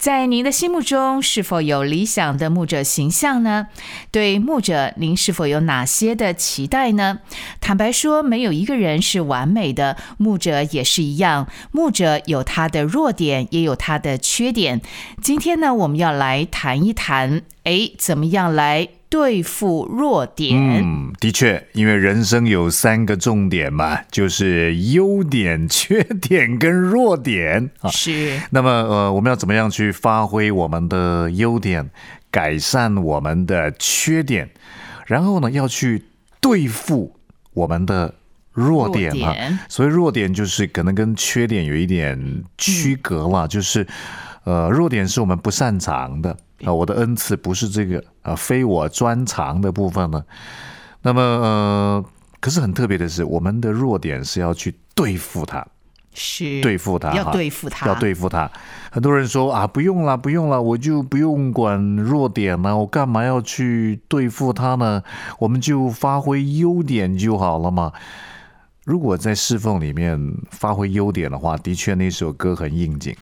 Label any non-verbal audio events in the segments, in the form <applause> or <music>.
在您的心目中，是否有理想的牧者形象呢？对牧者，您是否有哪些的期待呢？坦白说，没有一个人是完美的，牧者也是一样。牧者有他的弱点，也有他的缺点。今天呢，我们要来谈一谈，哎，怎么样来？对付弱点，嗯，的确，因为人生有三个重点嘛，就是优点、缺点跟弱点啊。是。那么，呃，我们要怎么样去发挥我们的优点，改善我们的缺点，然后呢，要去对付我们的弱点嘛？所以，弱点就是可能跟缺点有一点区隔了，就是，呃，弱点是我们不擅长的。啊，我的恩赐不是这个啊，非我专长的部分呢。那么，呃，可是很特别的是，我们的弱点是要去对付它，是对付他，要对付他，要对付他。很多人说啊，不用了，不用了，我就不用管弱点了，我干嘛要去对付他呢？我们就发挥优点就好了嘛。如果在侍奉里面发挥优点的话，的确那首歌很应景。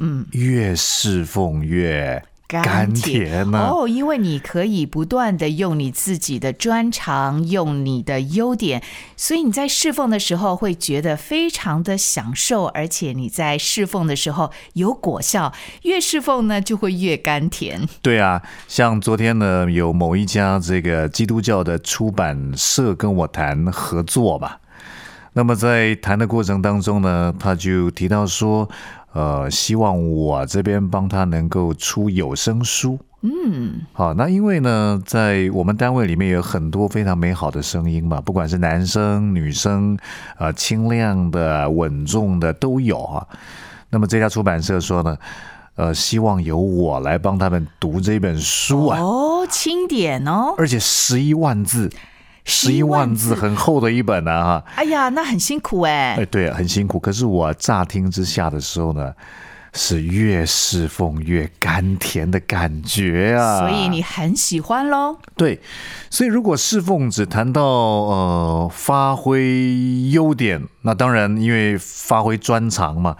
嗯，越侍奉越。甘甜呢？哦，因为你可以不断的用你自己的专长，用你的优点，所以你在侍奉的时候会觉得非常的享受，而且你在侍奉的时候有果效，越侍奉呢就会越甘甜。对啊，像昨天呢，有某一家这个基督教的出版社跟我谈合作吧，那么在谈的过程当中呢，他就提到说。呃，希望我这边帮他能够出有声书。嗯，好，那因为呢，在我们单位里面有很多非常美好的声音嘛，不管是男生、女生，呃，清亮的、稳重的都有啊。那么这家出版社说呢，呃，希望由我来帮他们读这本书啊。哦，轻点哦，而且十一万字。十一万字很厚的一本呢，哈！哎呀，那很辛苦哎。哎，对，很辛苦。可是我乍听之下的时候呢，是越侍奉越甘甜的感觉啊。所以你很喜欢喽？对，所以如果侍奉只谈到呃发挥优点，那当然因为发挥专长嘛，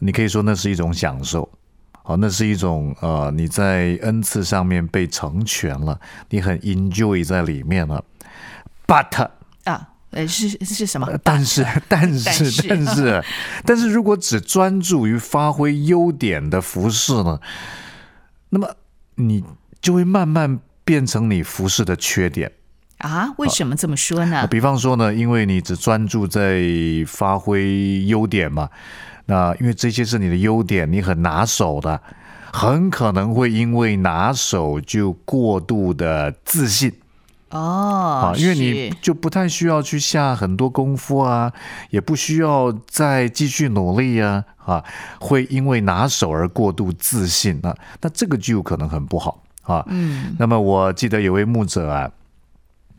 你可以说那是一种享受，好，那是一种呃你在恩赐上面被成全了，你很 enjoy 在里面了。But 啊，呃，是是什么？<laughs> 但是，但是，但是，但是如果只专注于发挥优点的服饰呢，那么你就会慢慢变成你服饰的缺点啊？为什么这么说呢？比方说呢，因为你只专注在发挥优点嘛，那因为这些是你的优点，你很拿手的，很可能会因为拿手就过度的自信。哦，啊因为你就不太需要去下很多功夫啊，也不需要再继续努力啊，啊，会因为拿手而过度自信啊，那这个就可能很不好啊。嗯，那么我记得有位牧者啊，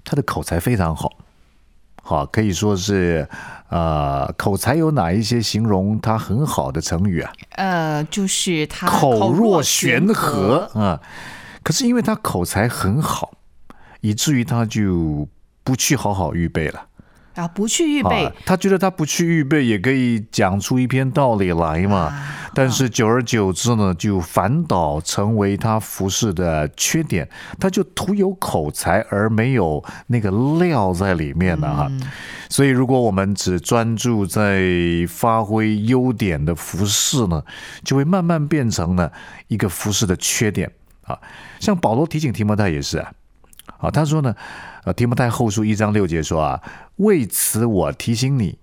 他的口才非常好，好可以说是呃，口才有哪一些形容他很好的成语啊？呃，就是他口若悬河啊。可是因为他口才很好。以至于他就不去好好预备了啊！不去预备，他觉得他不去预备也可以讲出一篇道理来嘛。但是久而久之呢，就反倒成为他服饰的缺点。他就徒有口才而没有那个料在里面了哈。所以，如果我们只专注在发挥优点的服饰呢，就会慢慢变成了一个服饰的缺点啊。像保罗提醒提摩太也是啊。啊，他说呢，呃，提摩太后书一章六节说啊，为此我提醒你，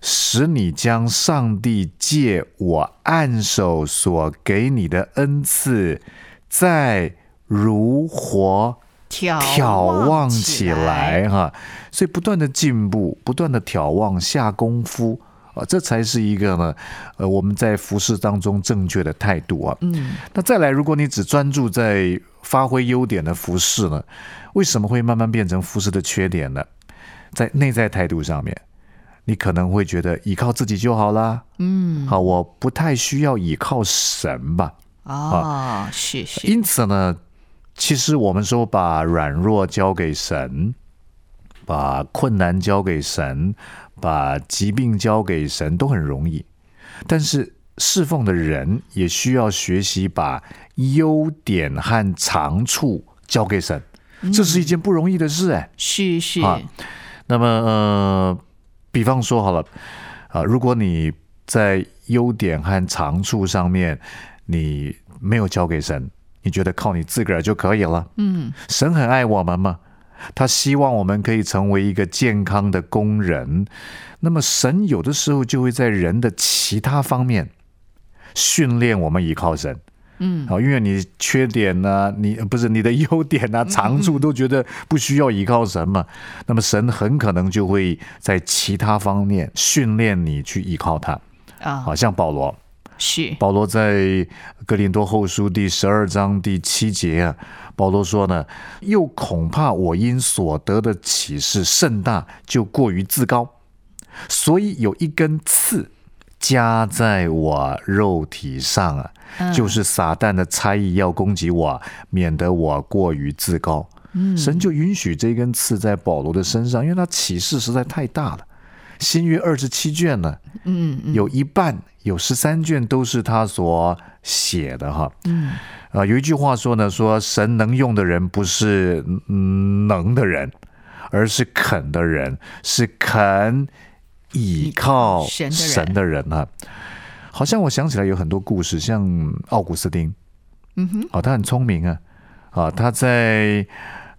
使你将上帝借我按手所给你的恩赐，再如火眺望起来哈。所以不断的进步，不断的眺望下功夫啊，这才是一个呢，呃，我们在服饰当中正确的态度啊。嗯，那再来，如果你只专注在发挥优点的服饰呢？为什么会慢慢变成服饰的缺点呢？在内在态度上面，你可能会觉得依靠自己就好啦。嗯，好，我不太需要依靠神吧。哦，是是。因此呢，其实我们说把软弱交给神，把困难交给神，把疾病交给神，都很容易。但是侍奉的人也需要学习把优点和长处交给神，这是一件不容易的事哎。是是。那么呃，比方说好了啊，如果你在优点和长处上面你没有交给神，你觉得靠你自个儿就可以了？嗯，神很爱我们嘛，他希望我们可以成为一个健康的工人。那么神有的时候就会在人的其他方面训练我们依靠神。嗯，好，因为你缺点呢，你不是你的优点啊，长处都觉得不需要依靠神嘛，那么神很可能就会在其他方面训练你去依靠他。啊，好像保罗是保罗在格林多后书第十二章第七节啊，保罗说呢，又恐怕我因所得的启示甚大，就过于自高。所以有一根刺加在我肉体上啊，就是撒旦的差役要攻击我，免得我过于自高。神就允许这根刺在保罗的身上，因为他启示实在太大了。新约二十七卷呢，嗯，有一半有十三卷都是他所写的哈。嗯，啊，有一句话说呢，说神能用的人不是能的人，而是肯的人，是肯。倚靠神的人。啊，好像我想起来有很多故事，像奥古斯丁，嗯哼，哦，他很聪明啊，啊，他在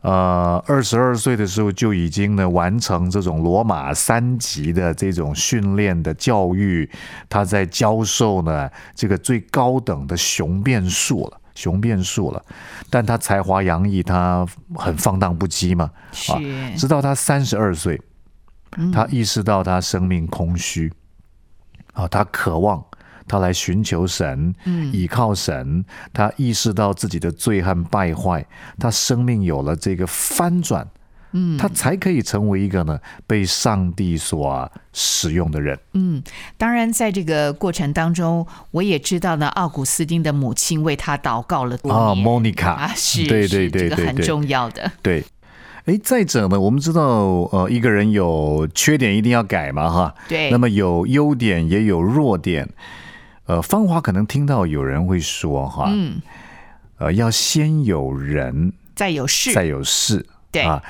呃二十二岁的时候就已经呢完成这种罗马三级的这种训练的教育，他在教授呢这个最高等的雄辩术了，雄辩术了，但他才华洋溢，他很放荡不羁嘛，是，直到他三十二岁。他意识到他生命空虚，啊，他渴望他来寻求神，嗯，倚靠神。他意识到自己的罪和败坏，他生命有了这个翻转，嗯，他才可以成为一个呢被上帝所使用的人。嗯，当然，在这个过程当中，我也知道呢，奥古斯丁的母亲为他祷告了多年。啊，莫妮卡啊，是，对对对对，这个很重要的。对。哎，再者呢，我们知道，呃，一个人有缺点一定要改嘛，哈。对。那么有优点也有弱点，呃，芳华可能听到有人会说，哈，嗯，呃，要先有人，再有事，再有事，对啊，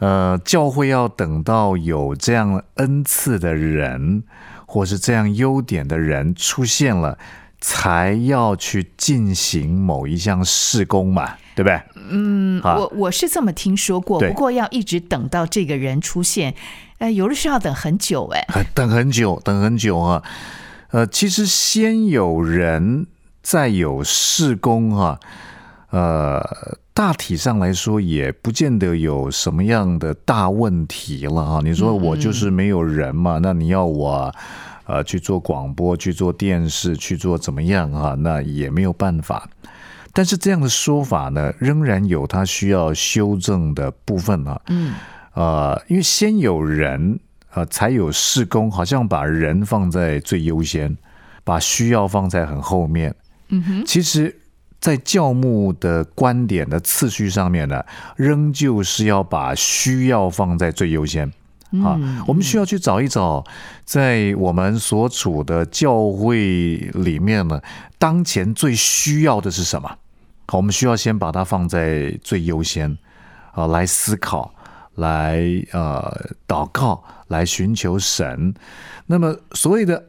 呃，教会要等到有这样恩赐的人，或是这样优点的人出现了，才要去进行某一项事工嘛。对不对？嗯，我我是这么听说过，不过要一直等到这个人出现，呃，有的时候要等很久，哎，等很久，等很久啊。呃，其实先有人，再有事工啊，呃，大体上来说也不见得有什么样的大问题了哈。你说我就是没有人嘛？那你要我呃去做广播、去做电视、去做怎么样啊？那也没有办法。但是这样的说法呢，仍然有它需要修正的部分啊。嗯，呃，因为先有人，呃，才有事工，好像把人放在最优先，把需要放在很后面。嗯哼，其实，在教牧的观点的次序上面呢，仍旧是要把需要放在最优先。啊，我们需要去找一找，在我们所处的教会里面呢，当前最需要的是什么？好，我们需要先把它放在最优先，啊，来思考，来呃祷告，来寻求神。那么所谓的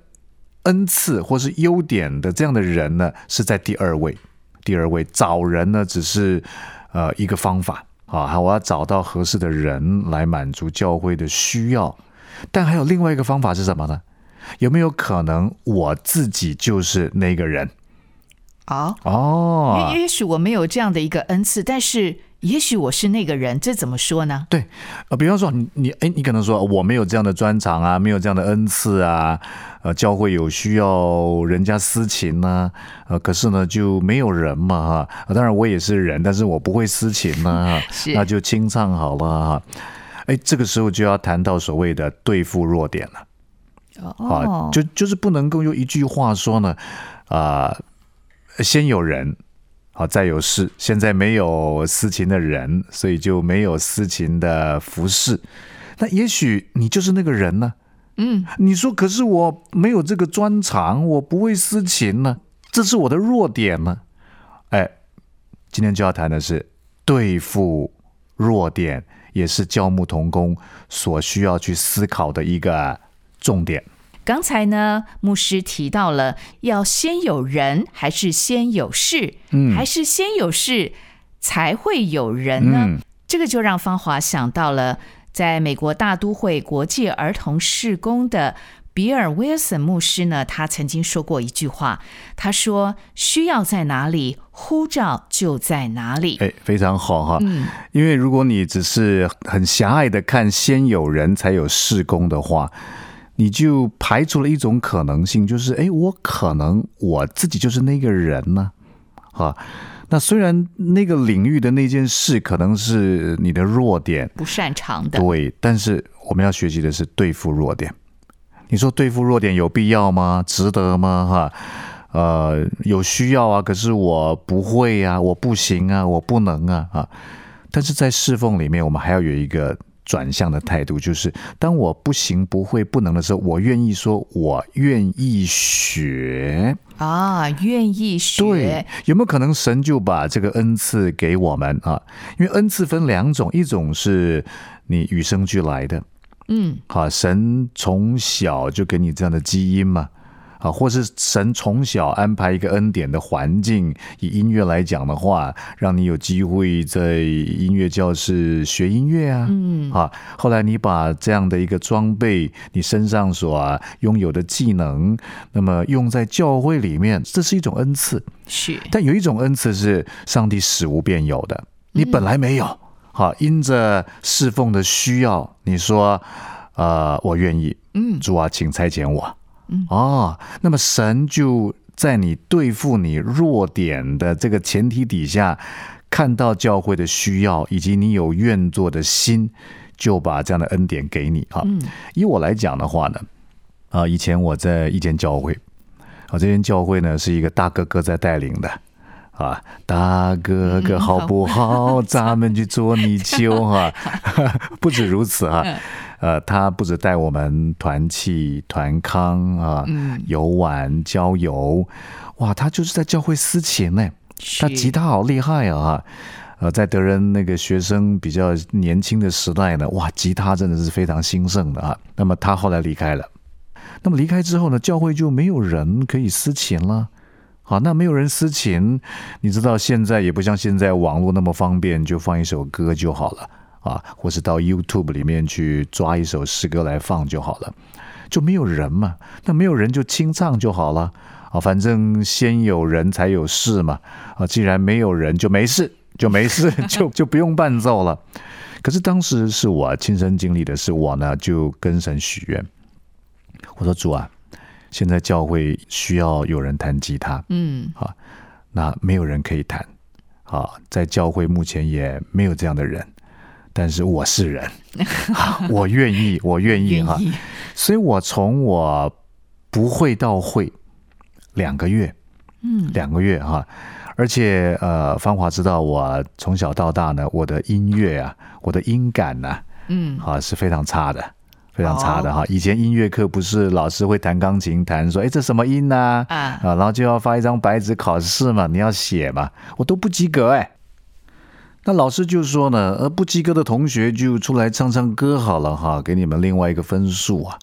恩赐或是优点的这样的人呢，是在第二位。第二位找人呢，只是呃一个方法啊，我要找到合适的人来满足教会的需要。但还有另外一个方法是什么呢？有没有可能我自己就是那个人？啊哦，也也许我没有这样的一个恩赐，但是也许我是那个人，这怎么说呢？对，呃，比方说你你哎，你可能说我没有这样的专长啊，没有这样的恩赐啊，呃，教会有需要人家私情呢，呃，可是呢就没有人嘛哈，当然我也是人，但是我不会私情呢，<laughs> 那就清唱好了哈，哎，这个时候就要谈到所谓的对付弱点了。哦啊，，就就是不能够用一句话说呢，啊、先有人，啊，再有事。现在没有私情的人，所以就没有私情的服饰。那也许你就是那个人呢？嗯，你说，可是我没有这个专长，我不会私情呢，这是我的弱点呢。哎，今天就要谈的是对付弱点，也是教牧童工所需要去思考的一个重点。刚才呢，牧师提到了要先有人，还是先有事？嗯还是先有事才会有人呢？嗯这个就让芳华想到了在美国大都会国际儿童事工的比尔·威尔森牧师呢，他曾经说过一句话，他说：“需要在哪里，呼召就在哪里。哎，非常好哈。嗯因为如果你只是很狭隘的看先有人才有事工的话，你就排除了一种可能性，就是哎，我可能我自己就是那个人呢，啊。那虽然那个领域的那件事可能是你的弱点，不擅长的，对，但是我们要学习的是对付弱点。你说对付弱点有必要吗？值得吗？哈，呃，有需要啊，可是我不会啊，我不行啊，我不能啊啊。但是在侍奉里面，我们还要有一个转向的态度，就是当我不行、不会、不能的时候，我愿意说，我愿意学。啊，愿意学对，有没有可能神就把这个恩赐给我们啊？因为恩赐分两种，一种是你与生俱来的，嗯，好，神从小就给你这样的基因嘛，啊，或是神从小安排一个恩典的环境，以音乐来讲的话，让你有机会在音乐教室学音乐啊，嗯，啊，后来你把这样的一个装备，你身上所、啊、拥有的技能，那么用在教会里面，这是一种恩赐。是但有一种恩赐是上帝使无变有的，你本来没有，好，因着侍奉的需要，你说，呃，我愿意，嗯主啊，请差遣我，嗯，哦，那么神就在你对付你弱点的这个前提底下，看到教会的需要，以及你有愿做的心，就把这样的恩典给你啊。嗯以我来讲的话呢，啊，以前我在一间教会，啊，这间教会呢是一个大哥哥在带领的。啊，大哥哥好不好？咱们去捉泥鳅哈、<laughs> <laughs> 不止如此哈、呃，他不止带我们团契、团康啊，嗯游玩、郊游，哇，他就是在教会司琴呢。他吉他好厉害啊！呃，在德仁那个学生比较年轻的时代呢，哇，吉他真的是非常兴盛的啊。那么他后来离开了，那么离开之后呢，教会就没有人可以私琴了。好，那没有人私琴，你知道现在也不像现在网络那么方便，就放一首歌就好了啊，或是到 YouTube 里面去抓一首诗歌来放就好了，就没有人嘛，那没有人就清唱就好了。啊，反正先有人才有事嘛。啊，既然没有人就没事，就没事，<laughs> 就就不用伴奏了。可是当时是我亲身经历的是，我呢就跟神许愿，我说主啊，现在教会需要有人弹吉他，嗯。啊那没有人可以弹，啊，在教会目前也没有这样的人，但是我是人，<laughs> 啊我愿意，我愿意哈，所以我从我不会到会两个月，嗯。两个月哈，而且呃，芳华知道我从小到大呢，我的音乐啊，我的音感呐、嗯。啊是非常差的，非常差的哈。以前音乐课不是老师会弹钢琴，弹说哎这什么音呐、啊。啊，然后就要发一张白纸考试嘛，你要写嘛，我都不及格哎。那老师就说呢，呃，不及格的同学就出来唱唱歌好了哈，给你们另外一个分数啊。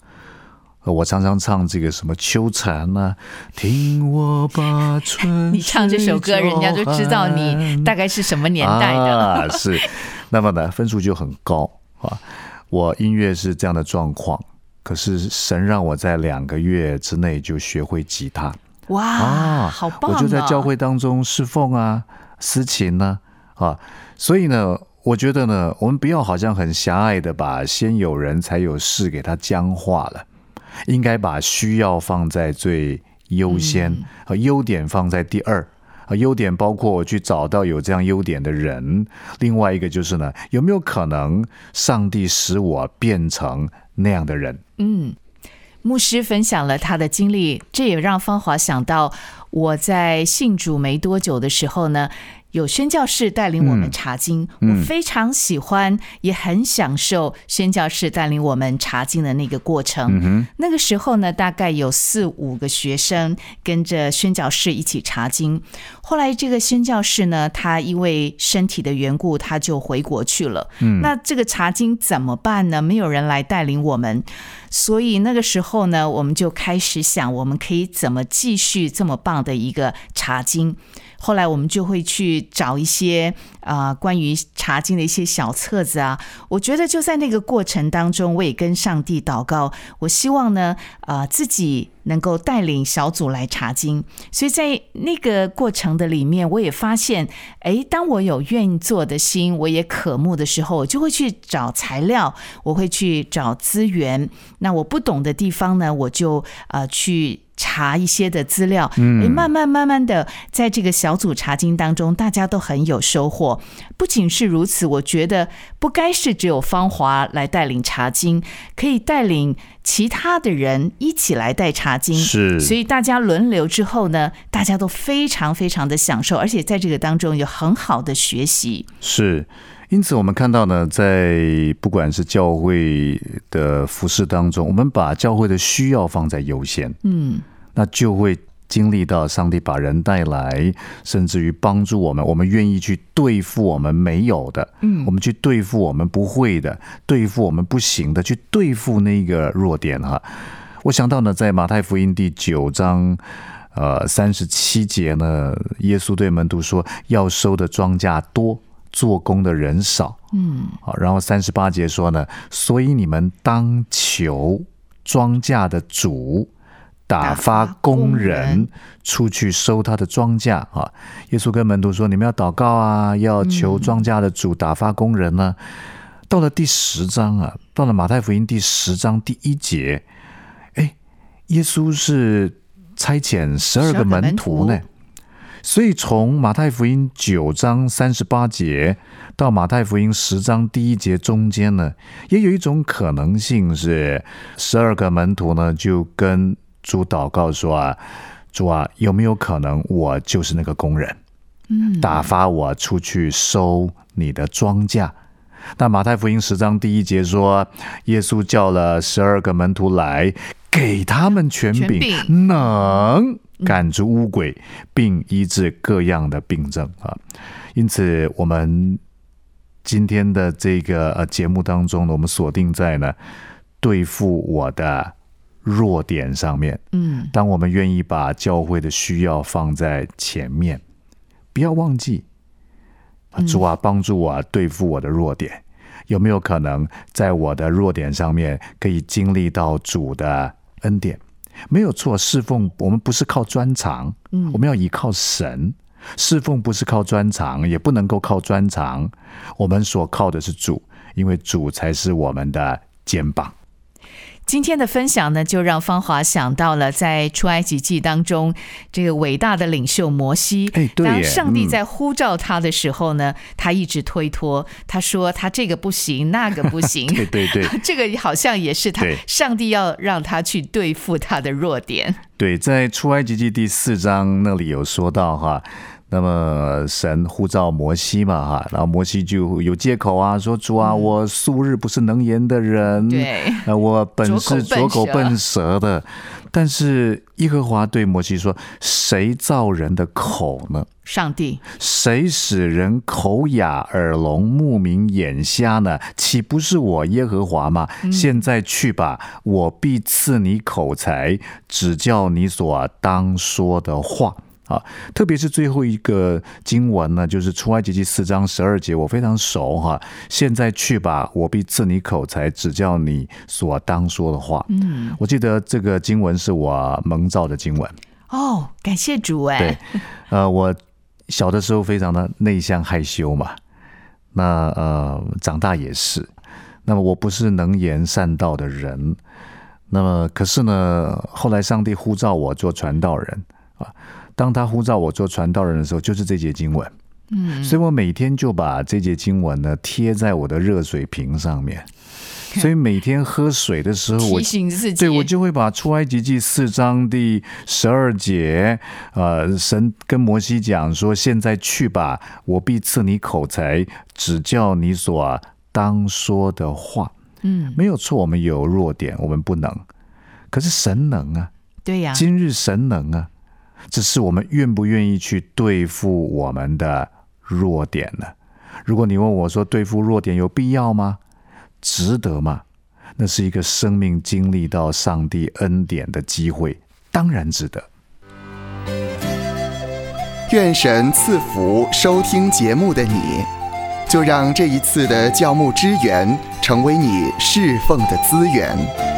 呃我常常唱这个什么秋蝉啊、听我把春 <laughs> 你唱这首歌，人家就知道你大概是什么年代的。<laughs> 啊，是，那么呢，分数就很高啊。我音乐是这样的状况，可是神让我在两个月之内就学会吉他哇，啊，好棒、啊！我就在教会当中侍奉啊，司琴呢啊，所以呢。我觉得呢，我们不要好像很狭隘的把先有人才有事给它僵化了，应该把需要放在最优先，和优点放在第二。啊，优点包括我去找到有这样优点的人，另外一个就是呢，有没有可能上帝使我变成那样的人？嗯，牧师分享了他的经历，这也让芳华想到我在信主没多久的时候呢。有宣教士带领我们查经，我非常喜欢，也很享受宣教士带领我们查经的那个过程。那个时候呢，大概有四五个学生跟着宣教士一起查经。后来这个宣教士呢，他因为身体的缘故，他就回国去了。那这个查经怎么办呢？没有人来带领我们，所以那个时候呢，我们就开始想，我们可以怎么继续这么棒的一个查经。后来我们就会去找一些啊关于查经的一些小册子啊。我觉得就在那个过程当中，我也跟上帝祷告，我希望呢，呃，自己能够带领小组来查经。所以在那个过程的里面，我也发现，哎，当我有愿意做的心，我也渴慕的时候，我就会去找材料，我会去找资源。那我不懂的地方呢，我就呃去。查一些的资料，嗯，慢慢慢慢的，在这个小组查经当中，大家都很有收获。不仅是如此，我觉得不该是只有芳华来带领查经，可以带领其他的人一起来带查经。是，所以大家轮流之后呢，大家都非常非常的享受，而且在这个当中有很好的学习。是。因此，我们看到呢，在不管是教会的服饰当中，我们把教会的需要放在优先，嗯，那就会经历到上帝把人带来，甚至于帮助我们，我们愿意去对付我们没有的，嗯，我们去对付我们不会的，对付我们不行的，去对付那个弱点哈。我想到呢，在马太福音第九章，呃，三十七节呢，耶稣对门徒说：“要收的庄稼多。”做工的人少，嗯，好，然后三十八节说呢，所以你们当求庄稼的主打发工人出去收他的庄稼啊。耶稣跟门徒说，你们要祷告啊，要求庄稼的主打发工人呢。到了第十章啊，到了马太福音第十章第一节，哎，耶稣是差遣十二个门徒呢。所以，从马太福音九章三十八节到马太福音十章第一节中间呢，也有一种可能性是，十二个门徒呢就跟主祷告说啊，主啊，有没有可能我就是那个工人？嗯，打发我出去收你的庄稼。那马太福音十章第一节说，耶稣叫了十二个门徒来，给他们权柄，能。赶逐污鬼，并医治各样的病症啊！因此，我们今天的这个呃节目当中呢，我们锁定在呢对付我的弱点上面。嗯，当我们愿意把教会的需要放在前面，不要忘记主啊，帮助我对付我的弱点。有没有可能在我的弱点上面可以经历到主的恩典？没有错，侍奉我们不是靠专长，嗯，我们要依靠神。侍奉不是靠专长，也不能够靠专长，我们所靠的是主，因为主才是我们的肩膀。今天的分享呢，就让芳华想到了在出埃及记当中，这个伟大的领袖摩西。哎，对。当上帝在呼召他的时候呢，他一直推脱，他说他这个不行，那个不行。对 <laughs> 对对，<laughs> 这个好像也是他上帝要让他去对付他的弱点。对，在出埃及记第四章那里有说到哈。那么神呼召摩西嘛，哈，然后摩西就有借口啊，说主啊，我素日不是能言的人，对，呃，我本是拙口笨舌的。但是耶和华对摩西说：“谁造人的口呢？上帝。谁使人口哑、耳聋、目明、眼瞎呢？岂不是我耶和华吗？现在去吧，我必赐你口才，指教你所当说的话。”啊，特别是最后一个经文呢，就是出埃及记四章十二节，我非常熟哈。现在去吧，我必赐你口才，指教你所当说的话。嗯，我记得这个经文是我蒙造的经文。哦，感谢主哎。对，呃，我小的时候非常的内向害羞嘛，那呃，长大也是。那么我不是能言善道的人，那么可是呢，后来上帝呼召我做传道人啊。当他呼召我做传道人的时候，就是这节经文，嗯，所以我每天就把这节经文呢贴在我的热水瓶上面，<laughs> 所以每天喝水的时候，我提醒自己，对我就会把出埃及记四章第十二节，呃，神跟摩西讲说：“现在去吧，我必赐你口才，指教你所当说的话。”嗯，没有错，我们有弱点，我们不能，可是神能啊。对呀，今日神能啊，只是我们愿不愿意去对付我们的弱点呢？如果你问我说对付弱点有必要吗？值得吗？那是一个生命经历到上帝恩典的机会，当然值得。愿神赐福收听节目的你，就让这一次的教牧支援成为你侍奉的资源。